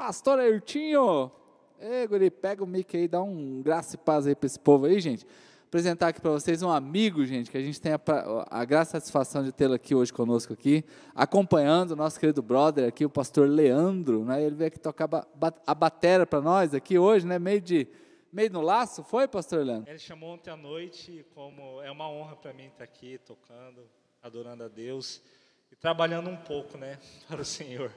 Pastor Ayrtinho! Ei, guri, pega o mic aí, dá um graça e paz aí para esse povo aí, gente. Apresentar aqui para vocês um amigo, gente, que a gente tem a, a graça e a satisfação de tê-lo aqui hoje conosco aqui, acompanhando o nosso querido brother aqui, o pastor Leandro, né? Ele veio aqui tocar a batera para nós aqui hoje, né? Meio de meio no laço, foi, pastor Leandro? Ele chamou ontem à noite, como é uma honra para mim estar aqui tocando, adorando a Deus e trabalhando um pouco, né, para o Senhor.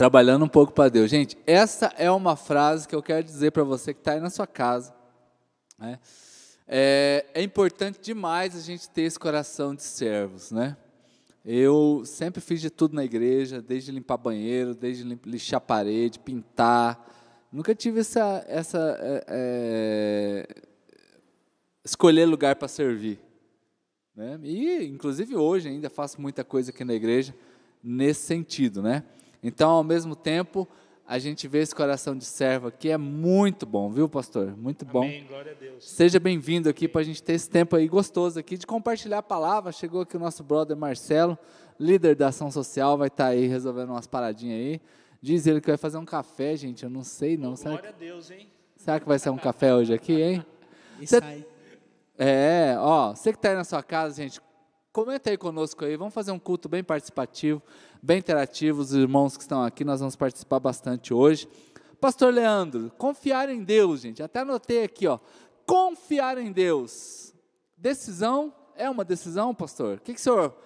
Trabalhando um pouco para Deus. Gente, essa é uma frase que eu quero dizer para você que está aí na sua casa. Né? É, é, importante demais a gente ter esse coração de servos, né? Eu sempre fiz de tudo na igreja, desde limpar banheiro, desde lixar parede, pintar. Nunca tive essa, essa é, é, escolher lugar para servir. Né? E, inclusive, hoje ainda faço muita coisa aqui na igreja nesse sentido, né? Então, ao mesmo tempo, a gente vê esse coração de servo aqui, é muito bom, viu, pastor? Muito bom. Amém, glória a Deus. Seja bem-vindo aqui para a gente ter esse tempo aí gostoso aqui de compartilhar a palavra. Chegou aqui o nosso brother Marcelo, líder da ação social, vai estar tá aí resolvendo umas paradinhas aí. Diz ele que vai fazer um café, gente, eu não sei não. Glória Será que... a Deus, hein? Será que vai ser um café hoje aqui, hein? E Cê... sai. É, ó, você que está aí na sua casa, gente, comenta aí conosco aí, vamos fazer um culto bem participativo, bem interativo, os irmãos que estão aqui, nós vamos participar bastante hoje. Pastor Leandro, confiar em Deus, gente, até anotei aqui, ó, confiar em Deus. Decisão, é uma decisão, pastor? O que, que o senhor,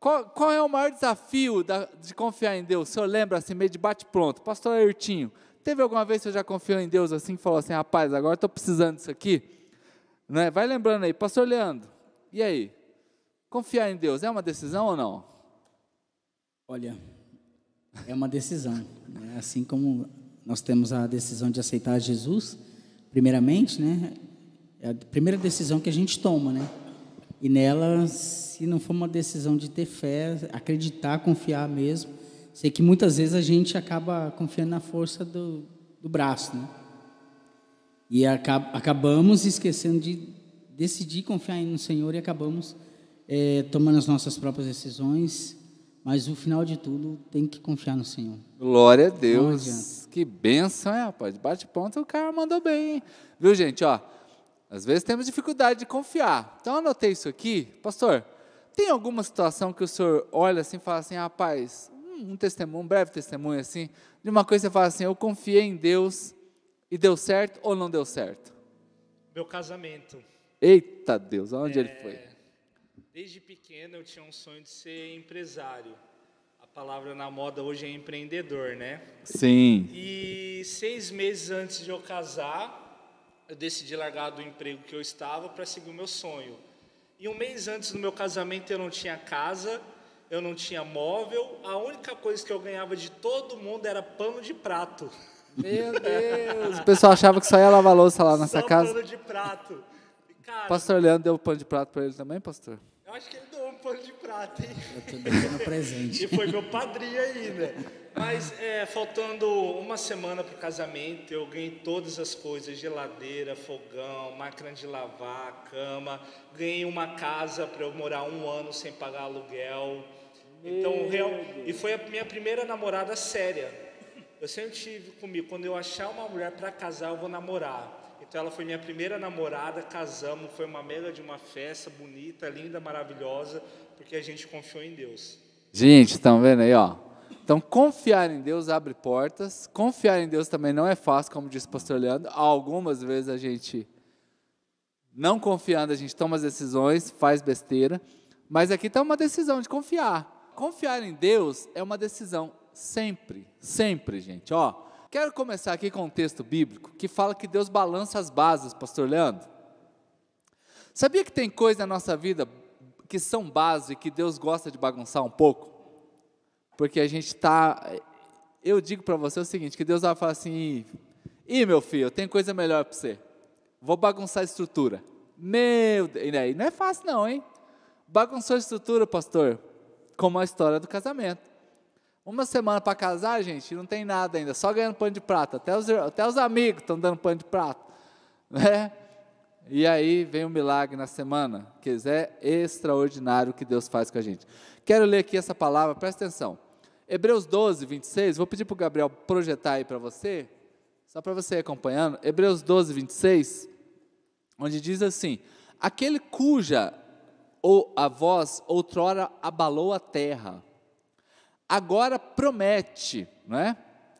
qual, qual é o maior desafio da, de confiar em Deus? O senhor lembra assim, meio de bate-pronto, pastor Ayrtinho, teve alguma vez que você já confiou em Deus assim, que falou assim, rapaz, agora estou precisando disso aqui? Né? Vai lembrando aí, pastor Leandro, e aí? Confiar em Deus é uma decisão ou não? Olha, é uma decisão. Né? Assim como nós temos a decisão de aceitar Jesus, primeiramente, né? É a primeira decisão que a gente toma, né? E nela, se não for uma decisão de ter fé, acreditar, confiar mesmo, sei que muitas vezes a gente acaba confiando na força do, do braço, né? E acab acabamos esquecendo de decidir confiar no Senhor e acabamos é, tomando as nossas próprias decisões, mas o final de tudo tem que confiar no Senhor. Glória a Deus. Que benção, é, rapaz. Bate ponto, o cara mandou bem. Hein? Viu, gente? Ó, às vezes temos dificuldade de confiar. Então, anotei isso aqui. Pastor, tem alguma situação que o senhor olha assim e fala assim, rapaz, um testemunho, um breve testemunho assim, de uma coisa que você fala assim, eu confiei em Deus e deu certo ou não deu certo? Meu casamento. Eita Deus, onde é... ele foi? Desde pequeno eu tinha um sonho de ser empresário. A palavra na moda hoje é empreendedor, né? Sim. E seis meses antes de eu casar, eu decidi largar do emprego que eu estava para seguir o meu sonho. E um mês antes do meu casamento eu não tinha casa, eu não tinha móvel, a única coisa que eu ganhava de todo mundo era pano de prato. Meu Deus! O pessoal achava que só ia lavar louça lá nessa só casa. pano de prato. Cara, pastor Leandro deu pano de prato para ele também, pastor? Eu acho que ele doou um pano de prata, hein? Eu tô dando presente. e foi meu padrinho ainda. Mas é, faltando uma semana para o casamento, eu ganhei todas as coisas: geladeira, fogão, máquina de lavar, cama. Ganhei uma casa para eu morar um ano sem pagar aluguel. Então, real, e foi a minha primeira namorada séria. Eu sempre tive comigo, quando eu achar uma mulher para casar, eu vou namorar. Então ela foi minha primeira namorada, casamos, foi uma mega de uma festa bonita, linda, maravilhosa, porque a gente confiou em Deus. Gente, estão vendo aí, ó? Então, confiar em Deus abre portas. Confiar em Deus também não é fácil, como disse o pastor Leandro. Algumas vezes a gente, não confiando, a gente toma as decisões, faz besteira. Mas aqui está uma decisão de confiar. Confiar em Deus é uma decisão sempre, sempre, gente. Ó, Quero começar aqui com um texto bíblico que fala que Deus balança as bases, pastor Leandro. Sabia que tem coisas na nossa vida que são base e que Deus gosta de bagunçar um pouco? Porque a gente está. Eu digo para você o seguinte: que Deus vai falar assim, ih, meu filho, tenho coisa melhor para você. Vou bagunçar a estrutura. Meu Deus, não é fácil, não, hein? Bagunçou a estrutura, pastor, como a história do casamento. Uma semana para casar, gente, não tem nada ainda, só ganhando pano de prata. Até os, até os amigos estão dando pano de prata. Né? E aí vem um milagre na semana, que é extraordinário que Deus faz com a gente. Quero ler aqui essa palavra, presta atenção. Hebreus 12, 26, vou pedir para o Gabriel projetar aí para você, só para você ir acompanhando. Hebreus 12, 26, onde diz assim: Aquele cuja ou a voz outrora abalou a terra, agora promete, não é?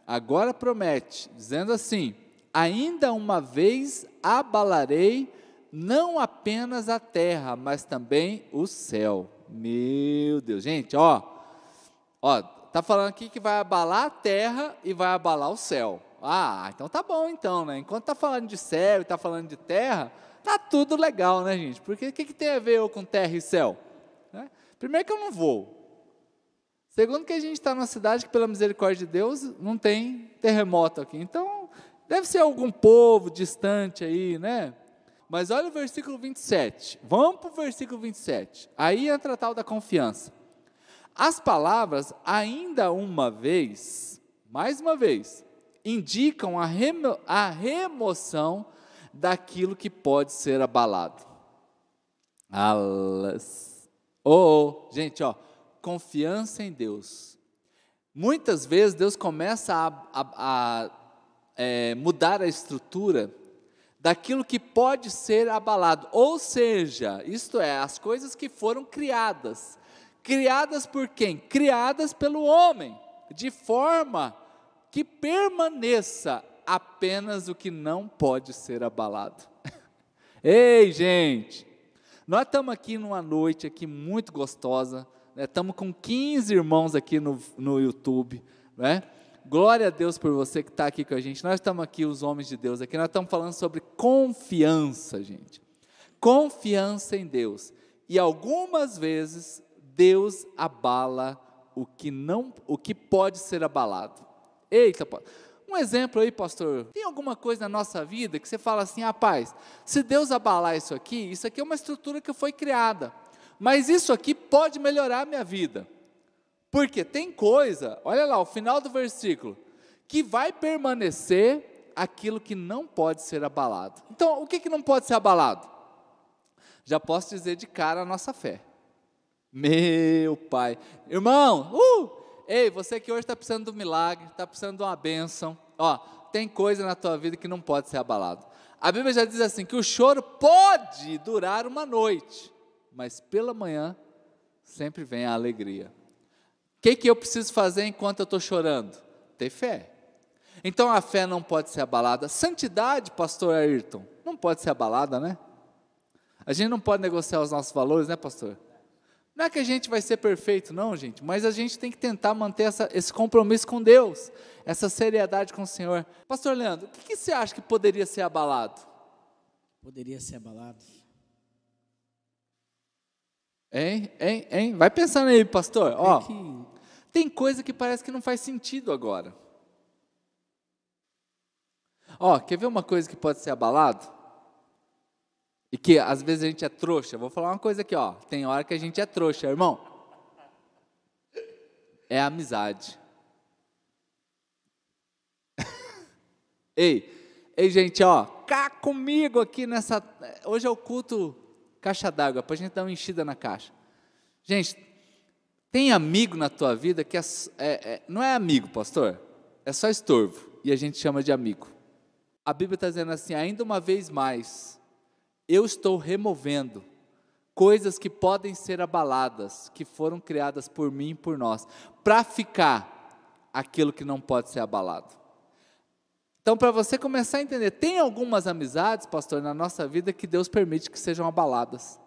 Agora promete, dizendo assim: Ainda uma vez abalarei não apenas a terra, mas também o céu. Meu Deus, gente, ó, ó, tá falando aqui que vai abalar a terra e vai abalar o céu. Ah, então tá bom então, né? Enquanto tá falando de céu e tá falando de terra, tá tudo legal, né, gente? Porque o que, que tem a ver eu com terra e céu? Né? Primeiro que eu não vou. Segundo que a gente está numa cidade que, pela misericórdia de Deus, não tem terremoto aqui. Então, deve ser algum povo distante aí, né? Mas olha o versículo 27. Vamos para o versículo 27. Aí entra a tal da confiança. As palavras, ainda uma vez, mais uma vez, indicam a, remo, a remoção daquilo que pode ser abalado. Alas. Oh, oh, gente, ó, confiança em Deus. Muitas vezes Deus começa a, a, a é, mudar a estrutura daquilo que pode ser abalado, ou seja, isto é, as coisas que foram criadas, Criadas por quem? Criadas pelo homem, de forma que permaneça apenas o que não pode ser abalado. Ei, gente, nós estamos aqui numa noite aqui muito gostosa, né? estamos com 15 irmãos aqui no, no YouTube, né? Glória a Deus por você que está aqui com a gente. Nós estamos aqui, os homens de Deus, aqui. Nós estamos falando sobre confiança, gente. Confiança em Deus. E algumas vezes Deus abala o que não, o que pode ser abalado. Eita, um exemplo aí, pastor. Tem alguma coisa na nossa vida que você fala assim, rapaz, se Deus abalar isso aqui, isso aqui é uma estrutura que foi criada, mas isso aqui pode melhorar a minha vida. Porque tem coisa, olha lá, o final do versículo, que vai permanecer aquilo que não pode ser abalado. Então, o que, que não pode ser abalado? Já posso dizer de cara a nossa fé. Meu Pai. Irmão, uh, ei, você que hoje está precisando de um milagre, está precisando de uma bênção, ó, tem coisa na tua vida que não pode ser abalado. A Bíblia já diz assim: que o choro pode durar uma noite, mas pela manhã sempre vem a alegria. O que, que eu preciso fazer enquanto eu estou chorando? Ter fé. Então a fé não pode ser abalada. Santidade, pastor Ayrton, não pode ser abalada, né? A gente não pode negociar os nossos valores, né, pastor? Não é que a gente vai ser perfeito, não, gente, mas a gente tem que tentar manter essa, esse compromisso com Deus, essa seriedade com o Senhor. Pastor Leandro, o que, que você acha que poderia ser abalado? Poderia ser abalado. Hein, hein, hein? Vai pensando aí, pastor. Ó, que... tem coisa que parece que não faz sentido agora. Ó, quer ver uma coisa que pode ser abalado? E que às vezes a gente é trouxa. Vou falar uma coisa aqui, ó. Tem hora que a gente é trouxa, irmão. É amizade. ei, ei, gente, ó, cá comigo aqui nessa. Hoje é o culto caixa d'água, para a gente dar uma enchida na caixa. Gente, tem amigo na tua vida que é, é, é, não é amigo, pastor, é só estorvo, e a gente chama de amigo. A Bíblia está dizendo assim: ainda uma vez mais, eu estou removendo coisas que podem ser abaladas, que foram criadas por mim e por nós, para ficar aquilo que não pode ser abalado. Então, para você começar a entender, tem algumas amizades, pastor, na nossa vida que Deus permite que sejam abaladas.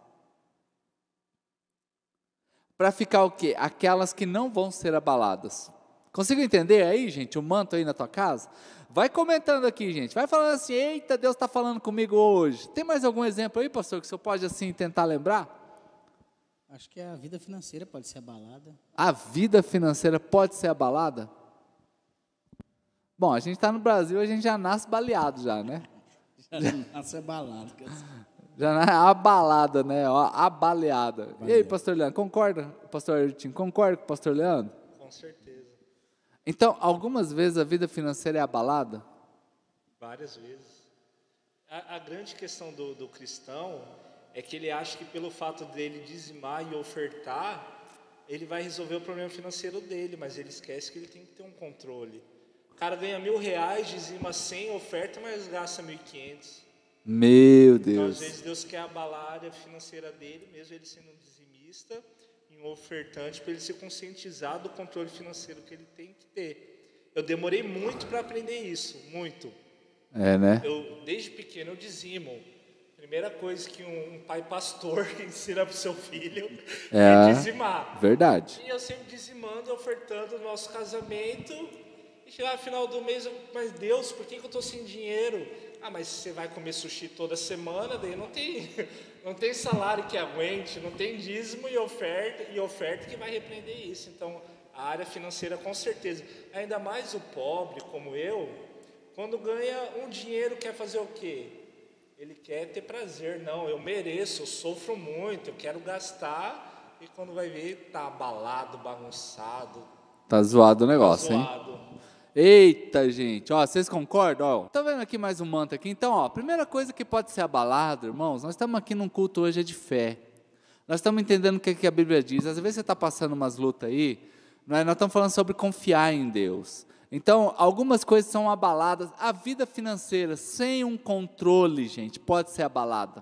Para ficar o quê? Aquelas que não vão ser abaladas. Consigo entender aí, gente, o manto aí na tua casa? Vai comentando aqui, gente. Vai falando assim: eita, Deus está falando comigo hoje. Tem mais algum exemplo aí, pastor, que o senhor pode assim tentar lembrar? Acho que a vida financeira pode ser abalada. A vida financeira pode ser abalada? Bom, a gente está no Brasil, a gente já nasce baleado já, né? já nasce abalado. Já nasce abalada, né? abaleada. E aí, pastor Leandro, concorda, pastor Ayrton, concorda com o pastor Leandro? Com certeza. Então, algumas vezes a vida financeira é abalada? Várias vezes. A, a grande questão do, do, cristão é que ele acha que pelo fato dele dizimar e ofertar, ele vai resolver o problema financeiro dele, mas ele esquece que ele tem que ter um controle. O cara ganha mil reais, dizima 100 oferta, mas gasta 1.500. Meu Então, Deus. às vezes, Deus quer abalar a área financeira dele, mesmo ele sendo um dizimista e um ofertante, para ele se conscientizar do controle financeiro que ele tem que ter. Eu demorei muito para aprender isso, muito. É, né? Eu, desde pequeno, eu dizimo. Primeira coisa que um, um pai pastor ensina para o seu filho É. é dizimar. Verdade. E eu sempre dizimando, ofertando o nosso casamento. Chegar no final do mês, mas Deus, por que, que eu estou sem dinheiro? Ah, mas você vai comer sushi toda semana, daí não tem, não tem salário que aguente, não tem dízimo e oferta, e oferta que vai repreender isso. Então, a área financeira, com certeza. Ainda mais o pobre, como eu, quando ganha um dinheiro, quer fazer o quê? Ele quer ter prazer. Não, eu mereço, eu sofro muito, eu quero gastar. E quando vai ver, tá abalado, bagunçado, Tá zoado o negócio, hein? zoado. Eita, gente, ó, vocês concordam? Ó, tá vendo aqui mais um manto aqui? Então, ó, primeira coisa que pode ser abalado, irmãos, nós estamos aqui num culto hoje é de fé. Nós estamos entendendo o que, que a Bíblia diz. Às vezes você está passando umas lutas aí, não é? nós estamos falando sobre confiar em Deus. Então, algumas coisas são abaladas. A vida financeira, sem um controle, gente, pode ser abalada.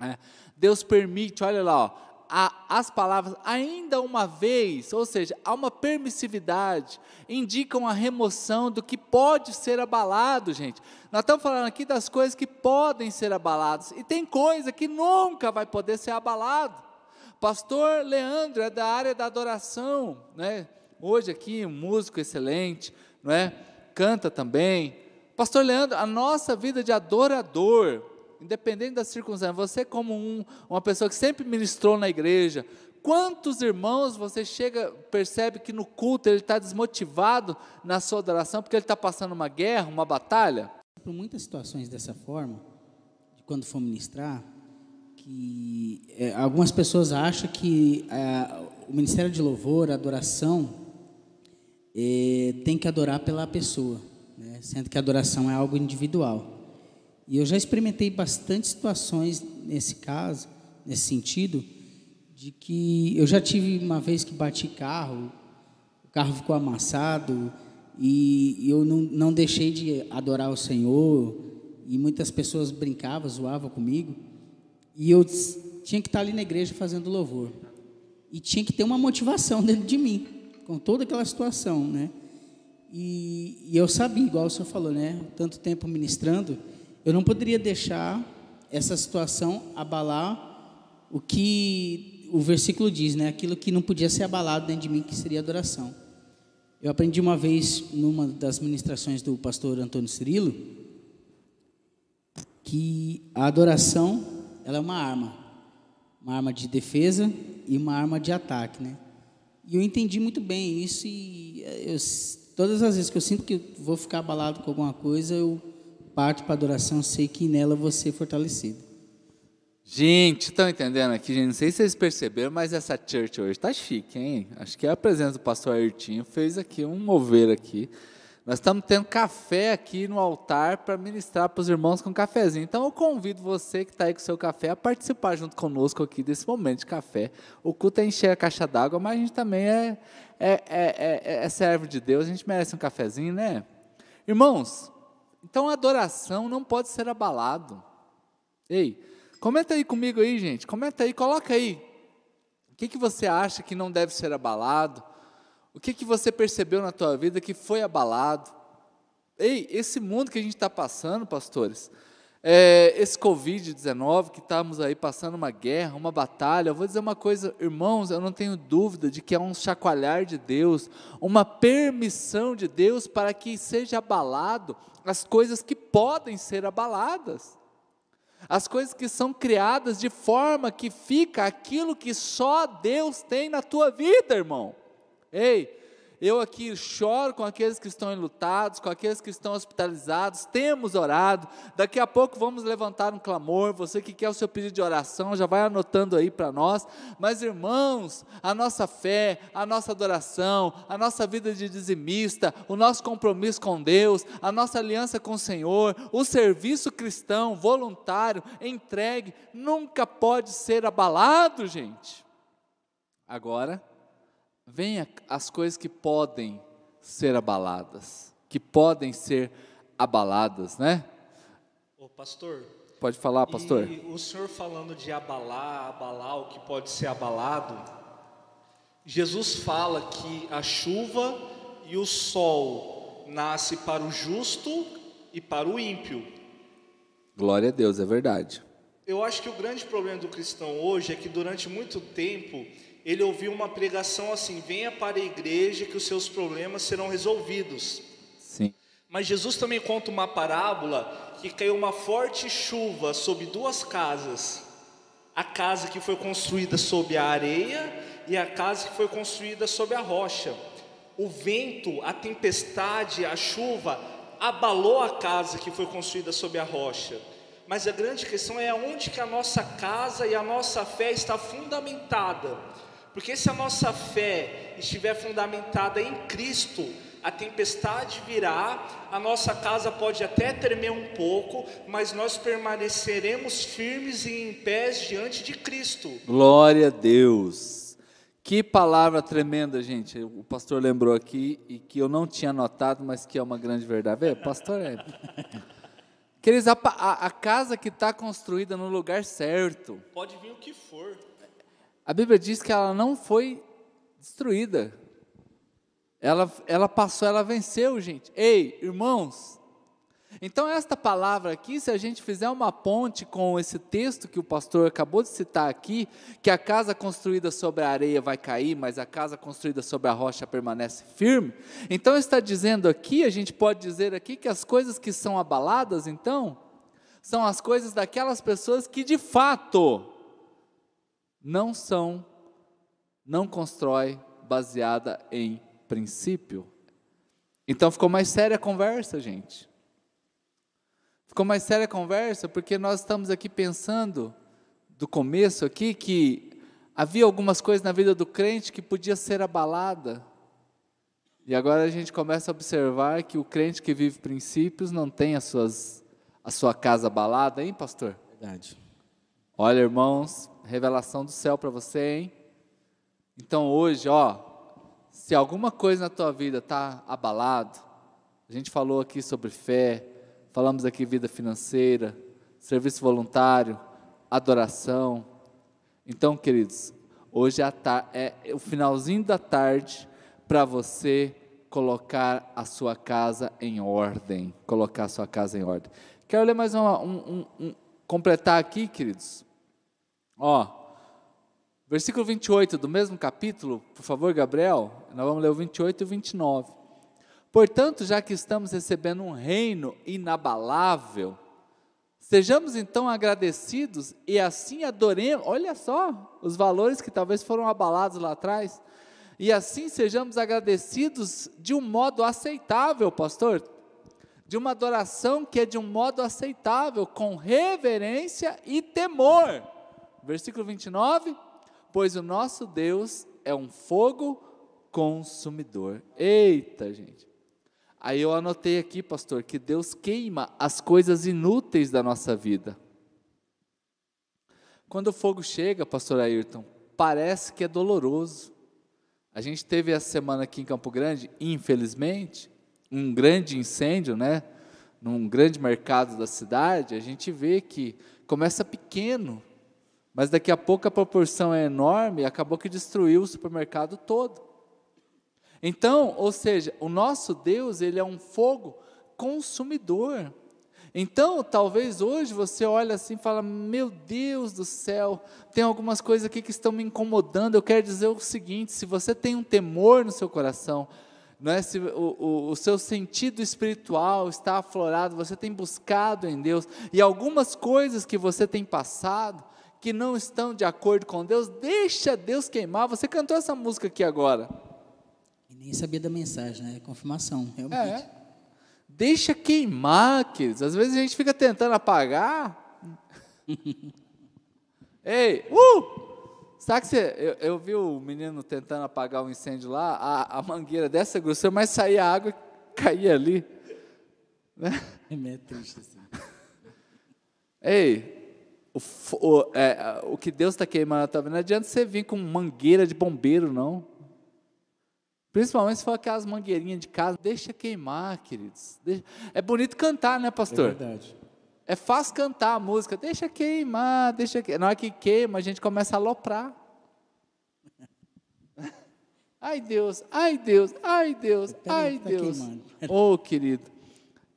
É, Deus permite, olha lá, ó, as palavras ainda uma vez, ou seja, há uma permissividade, indicam a remoção do que pode ser abalado, gente. Nós estamos falando aqui das coisas que podem ser abaladas, e tem coisa que nunca vai poder ser abalado. Pastor Leandro é da área da adoração, né? Hoje aqui um músico excelente, não é? Canta também. Pastor Leandro, a nossa vida de adorador, independente das circunstâncias, você como um, uma pessoa que sempre ministrou na igreja, quantos irmãos você chega, percebe que no culto ele está desmotivado na sua adoração porque ele está passando uma guerra, uma batalha? Por muitas situações dessa forma, quando for ministrar, que é, algumas pessoas acham que é, o ministério de louvor, a adoração, é, tem que adorar pela pessoa, né? sendo que a adoração é algo individual. E eu já experimentei bastante situações nesse caso, nesse sentido, de que eu já tive uma vez que bati carro, o carro ficou amassado e eu não, não deixei de adorar o Senhor e muitas pessoas brincavam, zoavam comigo e eu tinha que estar ali na igreja fazendo louvor e tinha que ter uma motivação dentro de mim com toda aquela situação, né? E, e eu sabia, igual o senhor falou, né? Tanto tempo ministrando, eu não poderia deixar essa situação abalar o que o versículo diz, né? Aquilo que não podia ser abalado dentro de mim, que seria adoração. Eu aprendi uma vez numa das ministrações do pastor Antônio Cirilo que a adoração ela é uma arma, uma arma de defesa e uma arma de ataque, né? E eu entendi muito bem isso e eh, eu, todas as vezes que eu sinto que vou ficar abalado com alguma coisa, eu parto para adoração, sei que nela vou ser fortalecido. Gente, estão entendendo aqui, gente? Não sei se vocês perceberam, mas essa church hoje está chique, hein? Acho que a presença do pastor Ayrtinho fez aqui um mover aqui. Nós estamos tendo café aqui no altar para ministrar para os irmãos com cafezinho. Então eu convido você que está aí com o seu café a participar junto conosco aqui desse momento de café. O culto é encher a caixa d'água, mas a gente também é, é, é, é, é servo de Deus, a gente merece um cafezinho, né? Irmãos, então a adoração não pode ser abalado. Ei, comenta aí comigo aí, gente. Comenta aí, coloca aí. O que, que você acha que não deve ser abalado? O que, que você percebeu na tua vida que foi abalado? Ei, esse mundo que a gente está passando, pastores, é, esse Covid-19, que estamos aí passando uma guerra, uma batalha, eu vou dizer uma coisa, irmãos, eu não tenho dúvida de que é um chacoalhar de Deus, uma permissão de Deus para que seja abalado as coisas que podem ser abaladas. As coisas que são criadas de forma que fica aquilo que só Deus tem na tua vida, irmão. Ei, eu aqui choro com aqueles que estão enlutados, com aqueles que estão hospitalizados, temos orado, daqui a pouco vamos levantar um clamor, você que quer o seu pedido de oração, já vai anotando aí para nós, mas irmãos, a nossa fé, a nossa adoração, a nossa vida de dizimista, o nosso compromisso com Deus, a nossa aliança com o Senhor, o serviço cristão, voluntário, entregue, nunca pode ser abalado, gente. Agora, vem as coisas que podem ser abaladas, que podem ser abaladas, né? Ô, pastor. Pode falar, pastor. E o senhor falando de abalar, abalar o que pode ser abalado, Jesus fala que a chuva e o sol nasce para o justo e para o ímpio. Glória a Deus, é verdade. Eu acho que o grande problema do cristão hoje é que durante muito tempo ele ouviu uma pregação assim: venha para a igreja que os seus problemas serão resolvidos. Sim. Mas Jesus também conta uma parábola que caiu uma forte chuva sobre duas casas. A casa que foi construída sob a areia e a casa que foi construída sob a rocha. O vento, a tempestade, a chuva abalou a casa que foi construída sob a rocha. Mas a grande questão é onde que a nossa casa e a nossa fé está fundamentada. Porque se a nossa fé estiver fundamentada em Cristo, a tempestade virá, a nossa casa pode até tremer um pouco, mas nós permaneceremos firmes e em pés diante de Cristo. Glória a Deus. Que palavra tremenda, gente. O pastor lembrou aqui e que eu não tinha notado, mas que é uma grande verdade. Vê, pastor é. Queridos, a, a, a casa que está construída no lugar certo. Pode vir o que for. A Bíblia diz que ela não foi destruída. Ela, ela passou, ela venceu, gente. Ei, irmãos. Então, esta palavra aqui, se a gente fizer uma ponte com esse texto que o pastor acabou de citar aqui, que a casa construída sobre a areia vai cair, mas a casa construída sobre a rocha permanece firme. Então, está dizendo aqui, a gente pode dizer aqui que as coisas que são abaladas, então, são as coisas daquelas pessoas que de fato não são, não constrói baseada em princípio. Então ficou mais séria a conversa, gente. Ficou mais séria a conversa porque nós estamos aqui pensando do começo aqui que havia algumas coisas na vida do crente que podia ser abalada. E agora a gente começa a observar que o crente que vive princípios não tem as suas, a sua casa abalada, hein, pastor? Verdade. Olha, irmãos, revelação do céu para você, hein? Então hoje, ó, se alguma coisa na tua vida está abalado, a gente falou aqui sobre fé, falamos aqui vida financeira, serviço voluntário, adoração. Então, queridos, hoje é, é o finalzinho da tarde para você colocar a sua casa em ordem, colocar a sua casa em ordem. Quero ler mais uma, um, um, um completar aqui, queridos. Ó, Versículo 28 do mesmo capítulo, por favor, Gabriel, nós vamos ler o 28 e o 29. Portanto, já que estamos recebendo um reino inabalável, sejamos então agradecidos e assim adoremos, olha só, os valores que talvez foram abalados lá atrás, e assim sejamos agradecidos de um modo aceitável, pastor, de uma adoração que é de um modo aceitável, com reverência e temor. Versículo 29 pois o nosso Deus é um fogo consumidor. Eita, gente. Aí eu anotei aqui, pastor, que Deus queima as coisas inúteis da nossa vida. Quando o fogo chega, pastor Ayrton, parece que é doloroso. A gente teve essa semana aqui em Campo Grande, infelizmente, um grande incêndio, né? Num grande mercado da cidade, a gente vê que começa pequeno, mas daqui a pouco a proporção é enorme e acabou que destruiu o supermercado todo. Então, ou seja, o nosso Deus, ele é um fogo consumidor. Então, talvez hoje você olha assim e fala: Meu Deus do céu, tem algumas coisas aqui que estão me incomodando. Eu quero dizer o seguinte: se você tem um temor no seu coração, não é? se o, o, o seu sentido espiritual está aflorado, você tem buscado em Deus, e algumas coisas que você tem passado, que não estão de acordo com Deus, deixa Deus queimar. Você cantou essa música aqui agora. E nem sabia da mensagem, né? É confirmação, realmente. É. Deixa queimar, queridos. Às vezes a gente fica tentando apagar. Ei, uh! Sabe que você, eu, eu, vi o menino tentando apagar o um incêndio lá, a, a mangueira dessa grossura, mas saía água e caía ali. Né? É meio triste assim. Ei, o, o, é, o que Deus está queimando, tá não adianta você vir com mangueira de bombeiro, não. Principalmente se for aquelas mangueirinhas de casa, deixa queimar, queridos. Deixa... É bonito cantar, né, pastor? É verdade. É fácil cantar a música, deixa queimar, deixa queimar. Na hora que queima, a gente começa a aloprar. Ai Deus, ai Deus, ai Deus, ai tá Deus. oh, querido.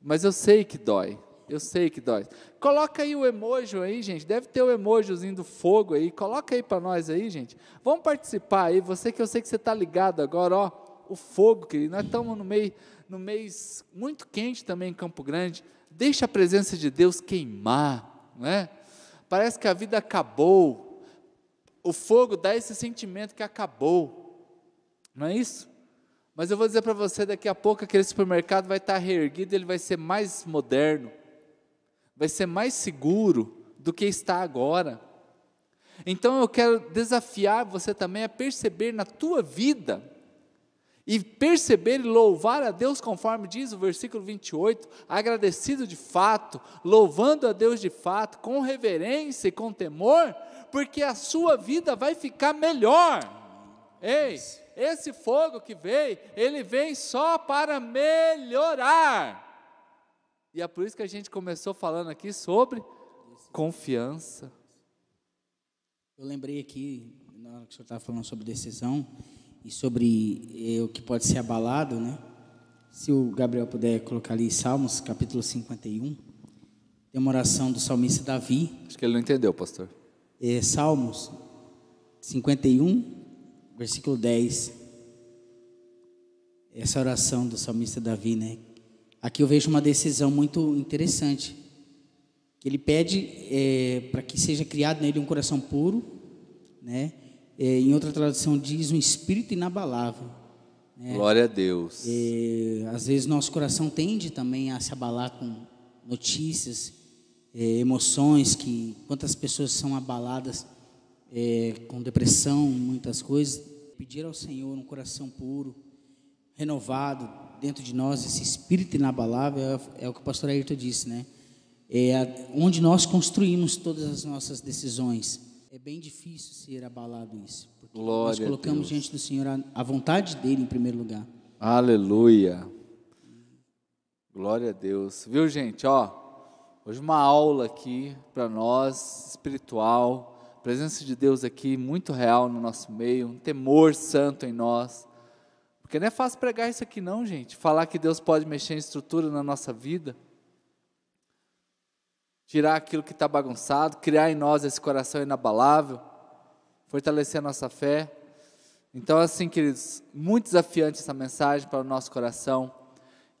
Mas eu sei que dói. Eu sei que dói. Coloca aí o emoji aí, gente. Deve ter o emojizinho do fogo aí. Coloca aí para nós aí, gente. Vamos participar aí. Você que eu sei que você está ligado agora, ó. O fogo, querido. Nós estamos no meio, no mês muito quente também em Campo Grande. Deixa a presença de Deus queimar, não é? Parece que a vida acabou. O fogo dá esse sentimento que acabou. Não é isso? Mas eu vou dizer para você, daqui a pouco aquele supermercado vai estar reerguido, ele vai ser mais moderno, vai ser mais seguro do que está agora. Então eu quero desafiar você também a perceber na tua vida e perceber e louvar a Deus, conforme diz o versículo 28, agradecido de fato, louvando a Deus de fato, com reverência e com temor, porque a sua vida vai ficar melhor. Ei, esse fogo que veio, ele vem só para melhorar. E é por isso que a gente começou falando aqui sobre confiança. Eu lembrei aqui, na hora que o senhor estava falando sobre decisão, e sobre eh, o que pode ser abalado, né? Se o Gabriel puder colocar ali Salmos, capítulo 51, tem uma oração do salmista Davi. Acho que ele não entendeu, pastor. É, Salmos 51, versículo 10. Essa oração do salmista Davi, né? Aqui eu vejo uma decisão muito interessante. Que ele pede é, para que seja criado nele um coração puro, né? É, em outra tradução diz um espírito inabalável. Né? Glória a Deus. É, às vezes nosso coração tende também a se abalar com notícias, é, emoções que quantas pessoas são abaladas é, com depressão, muitas coisas. Pedir ao Senhor um coração puro, renovado dentro de nós, esse espírito inabalável é, é o que o pastor Ayrton disse, né? É onde nós construímos todas as nossas decisões é bem difícil ser abalado isso. Porque Glória nós colocamos diante do Senhor a, a vontade dele em primeiro lugar. Aleluia. Glória a Deus. Viu, gente? Ó, hoje uma aula aqui para nós, espiritual. Presença de Deus aqui muito real no nosso meio, um temor santo em nós. Porque não é fácil pregar isso aqui, não, gente. Falar que Deus pode mexer em estrutura na nossa vida tirar aquilo que está bagunçado, criar em nós esse coração inabalável, fortalecer a nossa fé. Então, assim, queridos, muito desafiante essa mensagem para o nosso coração.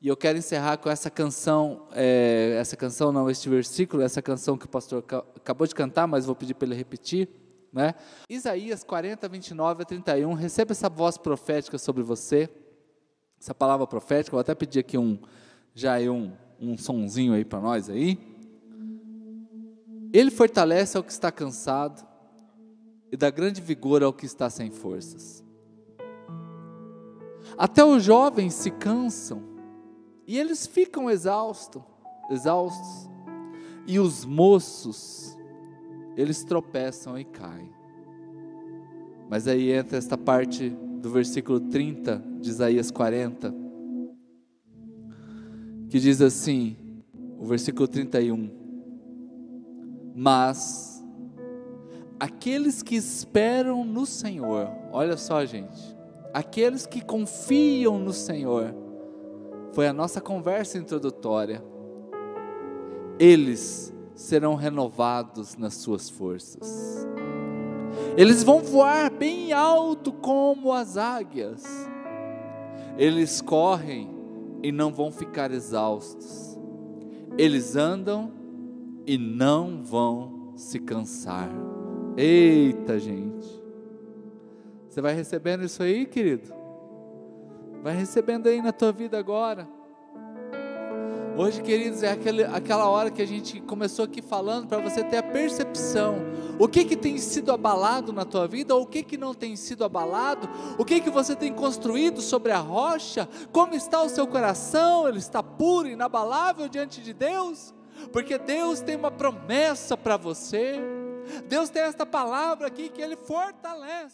E eu quero encerrar com essa canção, é, essa canção não, este versículo, essa canção que o pastor acabou de cantar, mas vou pedir para ele repetir. Né? Isaías 40, 29 a 31, receba essa voz profética sobre você, essa palavra profética, vou até pedir aqui um, já aí um, um sonzinho aí para nós aí. Ele fortalece ao que está cansado e dá grande vigor ao que está sem forças. Até os jovens se cansam e eles ficam exaustos, exaustos. E os moços, eles tropeçam e caem. Mas aí entra esta parte do versículo 30 de Isaías 40, que diz assim, o versículo 31: mas aqueles que esperam no Senhor, olha só, gente, aqueles que confiam no Senhor, foi a nossa conversa introdutória. Eles serão renovados nas suas forças. Eles vão voar bem alto como as águias. Eles correm e não vão ficar exaustos. Eles andam e não vão se cansar. Eita, gente. Você vai recebendo isso aí, querido? Vai recebendo aí na tua vida agora. Hoje, queridos, é aquele, aquela hora que a gente começou aqui falando para você ter a percepção. O que que tem sido abalado na tua vida, ou o que que não tem sido abalado? O que que você tem construído sobre a rocha? Como está o seu coração? Ele está puro, inabalável diante de Deus? porque Deus tem uma promessa para você. Deus tem esta palavra aqui que Ele fortalece.